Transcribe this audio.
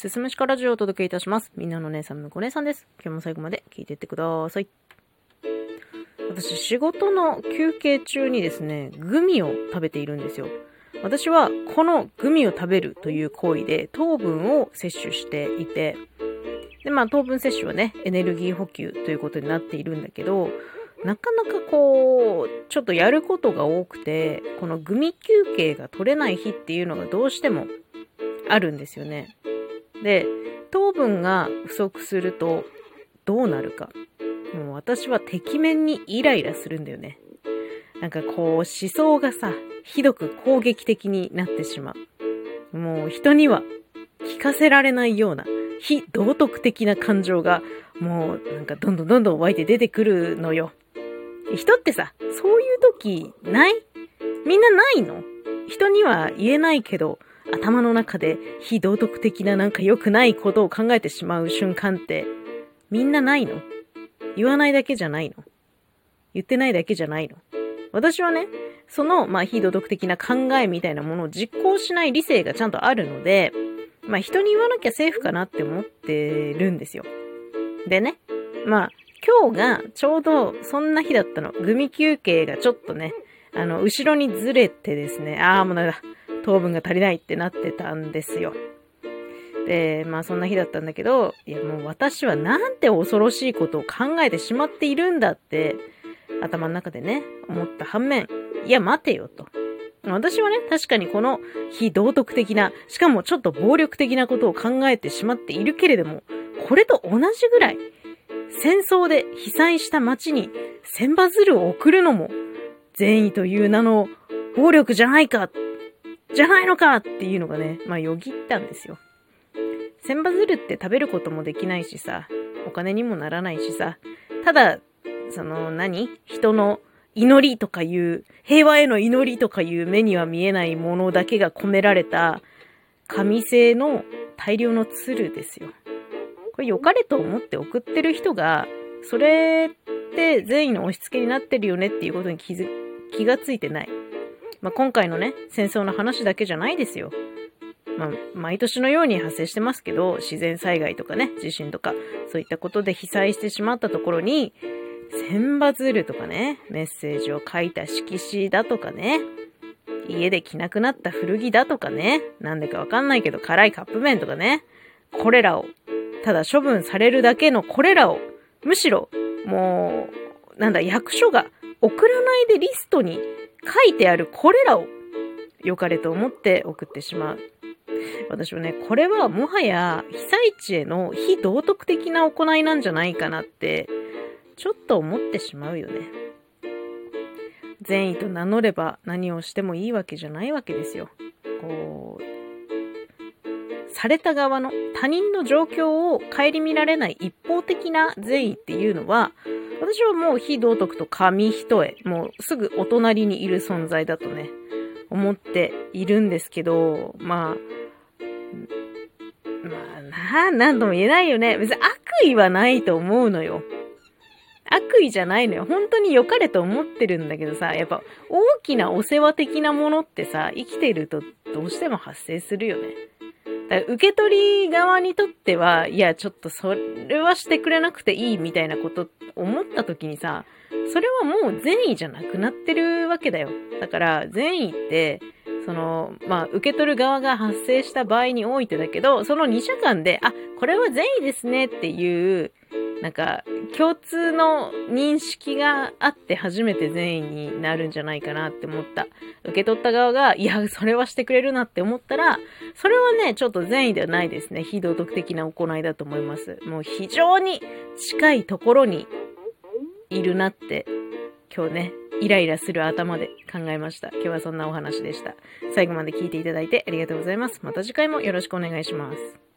すすむしかラジオをお届けいたします。みんなの姉さん、むこ姉さんです。今日も最後まで聞いていってください。私、仕事の休憩中にですね、グミを食べているんですよ。私は、このグミを食べるという行為で糖分を摂取していて、で、まあ、糖分摂取はね、エネルギー補給ということになっているんだけど、なかなかこう、ちょっとやることが多くて、このグミ休憩が取れない日っていうのがどうしてもあるんですよね。で、糖分が不足するとどうなるか。もう私はてきめんにイライラするんだよね。なんかこう思想がさ、ひどく攻撃的になってしまう。もう人には聞かせられないような非道徳的な感情がもうなんかどんどんどんどん湧いて出てくるのよ。人ってさ、そういう時ない？みんなないの？人には言えないけど、頭の中で非道徳的ななんか良くないことを考えてしまう瞬間ってみんなないの？言わないだけじゃないの？言ってないだけじゃないの？私はね、その、まあ、非道徳的な考えみたいなものを実行しない理性がちゃんとあるので、まあ、人に言わなきゃセーフかなって思ってるんですよ。でね、まあ、今日がちょうどそんな日だったの。グミ休憩がちょっとね、あの、後ろにずれてですね、ああ、もうダメだ。糖分が足りないってなってたんですよ。で、まあそんな日だったんだけど、いやもう私はなんて恐ろしいことを考えてしまっているんだって、頭の中でね、思った反面、いや待てよと。私はね、確かにこの非道徳的な、しかもちょっと暴力的なことを考えてしまっているけれども、これと同じぐらい、戦争で被災した町に千羽鶴を送るのも、善意という名の暴力じゃないか、じゃないのかっていうのがね、まあよぎったんですよ。千羽鶴って食べることもできないしさ、お金にもならないしさ、ただ、その何？人の祈りとかいう、平和への祈りとかいう目には見えないものだけが込められた紙製の大量の鶴ですよ。これ良かれと思って送ってる人が、それって善意の押し付けになってるよねっていうことに気づ、気がついてない。まあ、今回のね、戦争の話だけじゃないですよ。まあ、毎年のように発生してますけど、自然災害とかね、地震とか、そういったことで被災してしまったところに、千羽鶴とかね、メッセージを書いた色紙だとかね、家で着なくなった古着だとかね、なんでかわかんないけど辛いカップ麺とかね、これらを、ただ処分されるだけのこれらを、むしろ、もう、なんだ、役所が送らないでリストに書いてあるこれらを、良かれと思って送ってしまう。私はね、これはもはや被災地への非道徳的な行いなんじゃないかなって、ちょっと思ってしまうよね。善意と名乗れば何をしてもいいわけじゃないわけですよ。こう、された側の他人の状況を顧みられない一方的な善意っていうのは、私はもう非道徳と紙一重、もうすぐお隣にいる存在だとね、思っているんですけど、まあ、まあな、なんとも言えないよね。別に悪意はないと思うのよ。悪意じゃないのよ。本当に良かれと思ってるんだけどさ、やっぱ大きなお世話的なものってさ、生きてるとどうしても発生するよね。だから受け取り側にとっては、いや、ちょっとそれはしてくれなくていいみたいなこと思った時にさ、それはもう善意じゃなくなってるわけだよ。だから善意って、その、まあ、受け取る側が発生した場合においてだけど、その二者間で、あ、これは善意ですねっていう、なんか、共通の認識があって初めて善意になるんじゃないかなって思った。受け取った側が、いや、それはしてくれるなって思ったら、それはね、ちょっと善意ではないですね。非道徳的な行いだと思います。もう非常に近いところにいるなって、今日ね、イライラする頭で考えました。今日はそんなお話でした。最後まで聞いていただいてありがとうございます。また次回もよろしくお願いします。